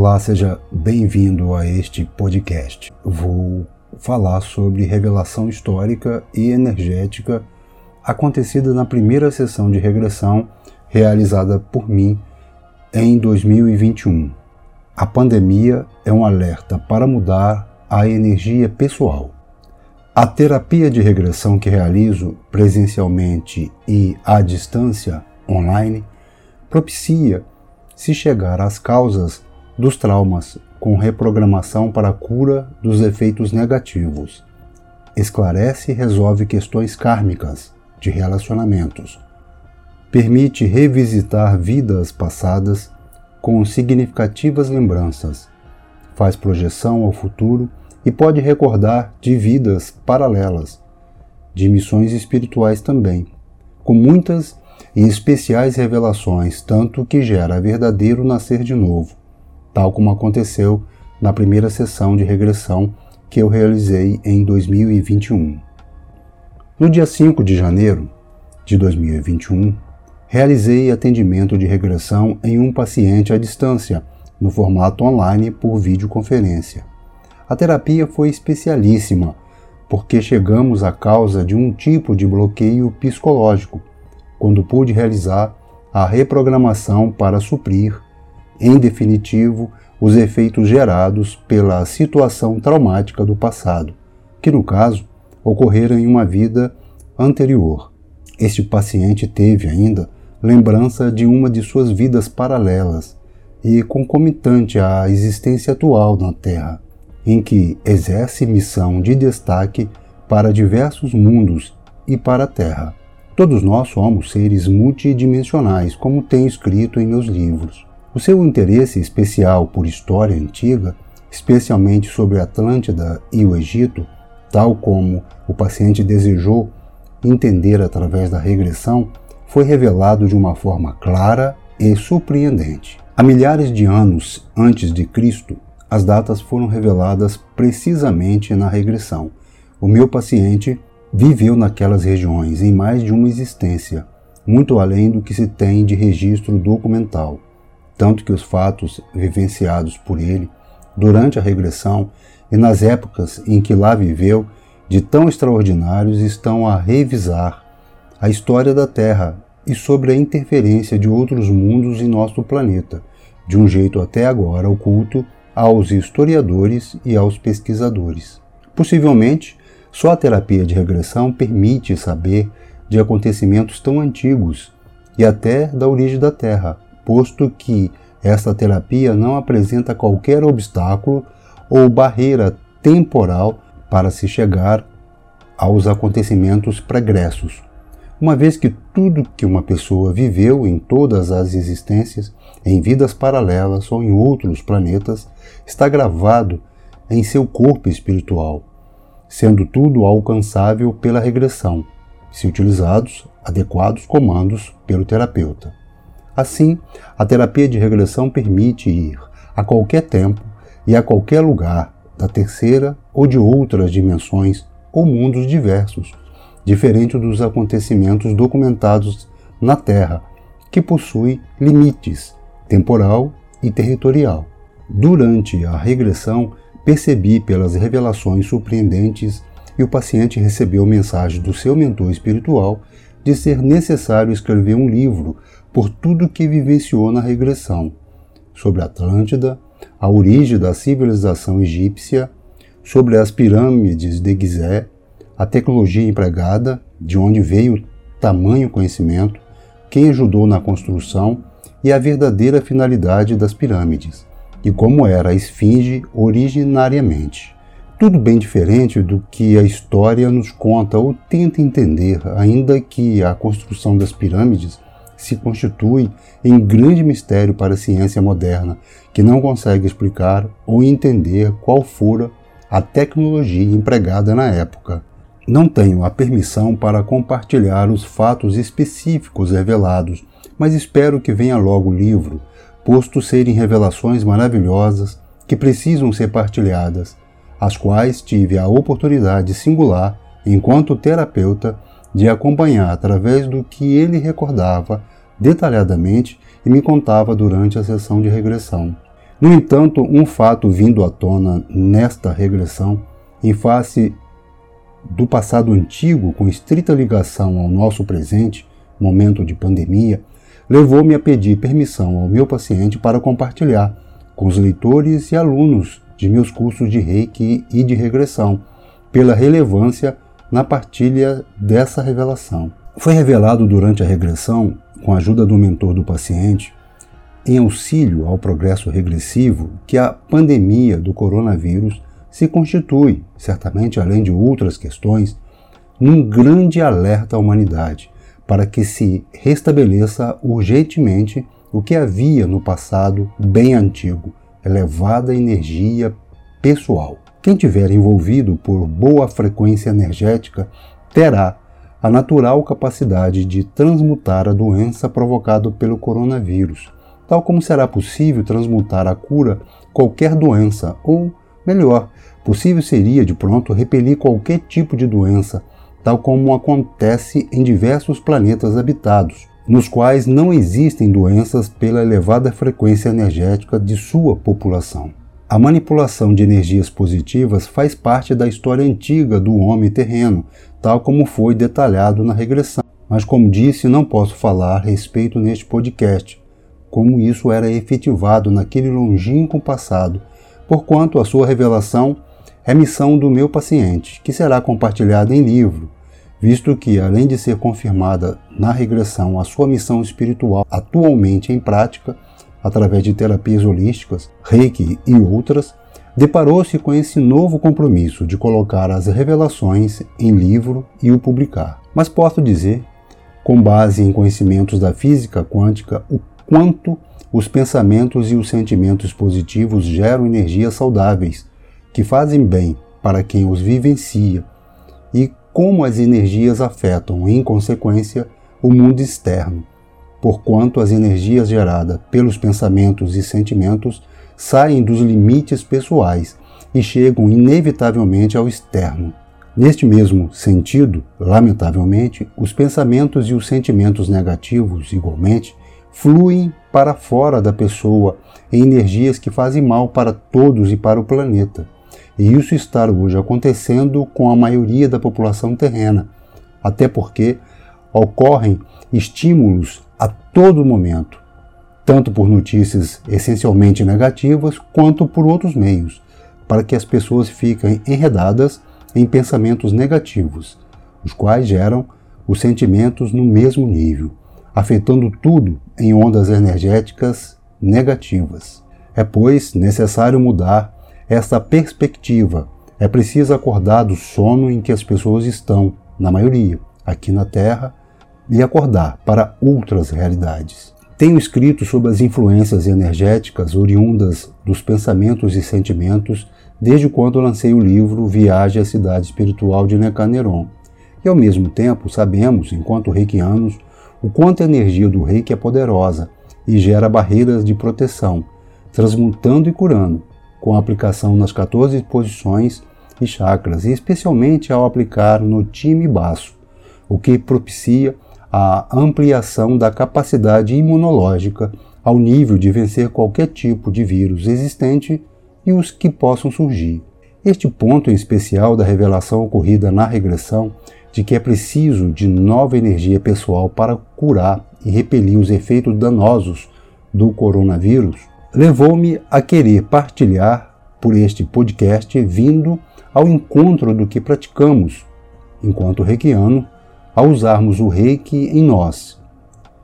Olá, seja bem-vindo a este podcast. Vou falar sobre revelação histórica e energética acontecida na primeira sessão de regressão realizada por mim em 2021. A pandemia é um alerta para mudar a energia pessoal. A terapia de regressão que realizo presencialmente e à distância, online, propicia se chegar às causas dos traumas com reprogramação para a cura dos efeitos negativos. Esclarece e resolve questões kármicas de relacionamentos. Permite revisitar vidas passadas com significativas lembranças. Faz projeção ao futuro e pode recordar de vidas paralelas, de missões espirituais também, com muitas e especiais revelações, tanto que gera verdadeiro nascer de novo, tal como aconteceu na primeira sessão de regressão que eu realizei em 2021. No dia 5 de janeiro de 2021, realizei atendimento de regressão em um paciente à distância, no formato online por videoconferência. A terapia foi especialíssima, porque chegamos à causa de um tipo de bloqueio psicológico, quando pude realizar a reprogramação para suprir, em definitivo, os efeitos gerados pela situação traumática do passado, que no caso ocorrera em uma vida anterior. Este paciente teve ainda lembrança de uma de suas vidas paralelas e concomitante à existência atual na Terra, em que exerce missão de destaque para diversos mundos e para a Terra. Todos nós somos seres multidimensionais, como tenho escrito em meus livros. O seu interesse especial por história antiga, especialmente sobre Atlântida e o Egito, tal como o paciente desejou entender através da regressão, foi revelado de uma forma clara e surpreendente. Há milhares de anos antes de Cristo, as datas foram reveladas precisamente na regressão. O meu paciente viveu naquelas regiões em mais de uma existência, muito além do que se tem de registro documental, tanto que os fatos vivenciados por ele durante a regressão e nas épocas em que lá viveu de tão extraordinários estão a revisar a história da Terra e sobre a interferência de outros mundos em nosso planeta, de um jeito até agora oculto aos historiadores e aos pesquisadores. Possivelmente, só a terapia de regressão permite saber de acontecimentos tão antigos e até da origem da Terra, posto que esta terapia não apresenta qualquer obstáculo ou barreira temporal para se chegar aos acontecimentos pregressos, uma vez que tudo que uma pessoa viveu em todas as existências, em vidas paralelas ou em outros planetas, está gravado em seu corpo espiritual, sendo tudo alcançável pela regressão, se utilizados adequados comandos pelo terapeuta. Assim, a terapia de regressão permite ir a qualquer tempo e a qualquer lugar da terceira ou de outras dimensões ou mundos diversos, diferente dos acontecimentos documentados na Terra, que possui limites temporal e territorial. Durante a regressão, percebi pelas revelações surpreendentes e o paciente recebeu mensagem do seu mentor espiritual de ser necessário escrever um livro por tudo que vivenciou na regressão sobre Atlântida, a origem da civilização egípcia, sobre as pirâmides de Gizé, a tecnologia empregada, de onde veio tamanho conhecimento, quem ajudou na construção e a verdadeira finalidade das pirâmides, e como era a esfinge originariamente. Tudo bem diferente do que a história nos conta ou tenta entender, ainda que a construção das pirâmides se constitui em grande mistério para a ciência moderna, que não consegue explicar ou entender qual fora a tecnologia empregada na época. Não tenho a permissão para compartilhar os fatos específicos revelados, mas espero que venha logo o livro, posto serem revelações maravilhosas que precisam ser partilhadas, as quais tive a oportunidade singular, enquanto terapeuta, de acompanhar através do que ele recordava detalhadamente e me contava durante a sessão de regressão. No entanto, um fato vindo à tona nesta regressão, em face do passado antigo com estrita ligação ao nosso presente, momento de pandemia, levou-me a pedir permissão ao meu paciente para compartilhar com os leitores e alunos de meus cursos de Reiki e de regressão, pela relevância na partilha dessa revelação. Foi revelado durante a regressão, com a ajuda do mentor do paciente, em auxílio ao progresso regressivo, que a pandemia do coronavírus se constitui, certamente além de outras questões, num grande alerta à humanidade para que se restabeleça urgentemente o que havia no passado bem antigo, elevada energia pessoal. Quem tiver envolvido por boa frequência energética terá a natural capacidade de transmutar a doença provocada pelo coronavírus, tal como será possível transmutar a cura qualquer doença, ou melhor, possível seria de pronto repelir qualquer tipo de doença tal como acontece em diversos planetas habitados, nos quais não existem doenças pela elevada frequência energética de sua população. A manipulação de energias positivas faz parte da história antiga do homem terreno, tal como foi detalhado na regressão. Mas, como disse, não posso falar a respeito neste podcast, como isso era efetivado naquele longínquo passado, porquanto a sua revelação é missão do meu paciente, que será compartilhada em livro, visto que, além de ser confirmada na regressão a sua missão espiritual atualmente em prática, através de terapias holísticas, reiki e outras, deparou-se com esse novo compromisso de colocar as revelações em livro e o publicar. Mas posso dizer, com base em conhecimentos da física quântica, o quanto os pensamentos e os sentimentos positivos geram energias saudáveis que fazem bem para quem os vivencia e como as energias afetam, em consequência, o mundo externo, porquanto as energias geradas pelos pensamentos e sentimentos saem dos limites pessoais e chegam inevitavelmente ao externo. Neste mesmo sentido, lamentavelmente, os pensamentos e os sentimentos negativos, igualmente, fluem para fora da pessoa em energias que fazem mal para todos e para o planeta. E isso está hoje acontecendo com a maioria da população terrena, até porque ocorrem estímulos todo momento, tanto por notícias essencialmente negativas quanto por outros meios, para que as pessoas fiquem enredadas em pensamentos negativos, os quais geram os sentimentos no mesmo nível, afetando tudo em ondas energéticas negativas. É, pois, necessário mudar essa perspectiva. É preciso acordar do sono em que as pessoas estão, na maioria, aqui na Terra, e acordar para outras realidades. Tenho escrito sobre as influências energéticas oriundas dos pensamentos e sentimentos desde quando lancei o livro Viagem à Cidade Espiritual de Necaneron. E ao mesmo tempo sabemos, enquanto reikianos, o quanto a energia do reiki é poderosa e gera barreiras de proteção, transmutando e curando, com aplicação nas 14 posições e chakras, e especialmente ao aplicar no time baço, o que propicia a ampliação da capacidade imunológica ao nível de vencer qualquer tipo de vírus existente e os que possam surgir. Este ponto em especial da revelação ocorrida na regressão de que é preciso de nova energia pessoal para curar e repelir os efeitos danosos do coronavírus levou-me a querer partilhar por este podcast vindo ao encontro do que praticamos enquanto reikiano ao usarmos o reiki em nós,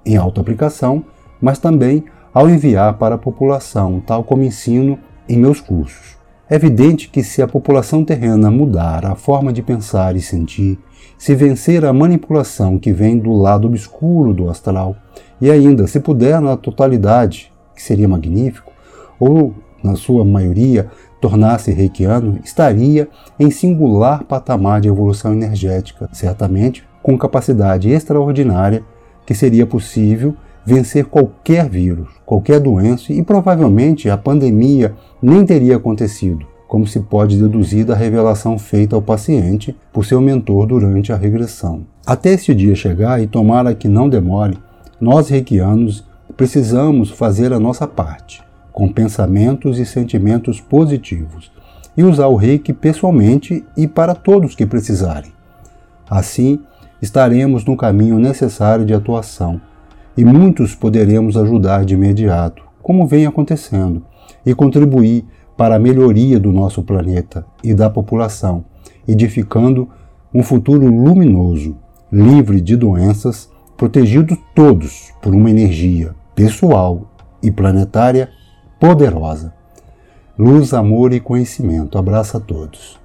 em autoaplicação, mas também ao enviar para a população, tal como ensino em meus cursos. É evidente que se a população terrena mudar a forma de pensar e sentir, se vencer a manipulação que vem do lado obscuro do astral, e ainda, se puder na totalidade, que seria magnífico, ou, na sua maioria, tornar-se reikiano, estaria em singular patamar de evolução energética, certamente com capacidade extraordinária que seria possível vencer qualquer vírus, qualquer doença e provavelmente a pandemia nem teria acontecido, como se pode deduzir da revelação feita ao paciente por seu mentor durante a regressão. Até esse dia chegar e tomara que não demore, nós reikianos precisamos fazer a nossa parte, com pensamentos e sentimentos positivos, e usar o reiki pessoalmente e para todos que precisarem. Assim, estaremos no caminho necessário de atuação e muitos poderemos ajudar de imediato, como vem acontecendo, e contribuir para a melhoria do nosso planeta e da população, edificando um futuro luminoso, livre de doenças, protegidos todos por uma energia pessoal e planetária poderosa. Luz, amor e conhecimento. Abraço a todos.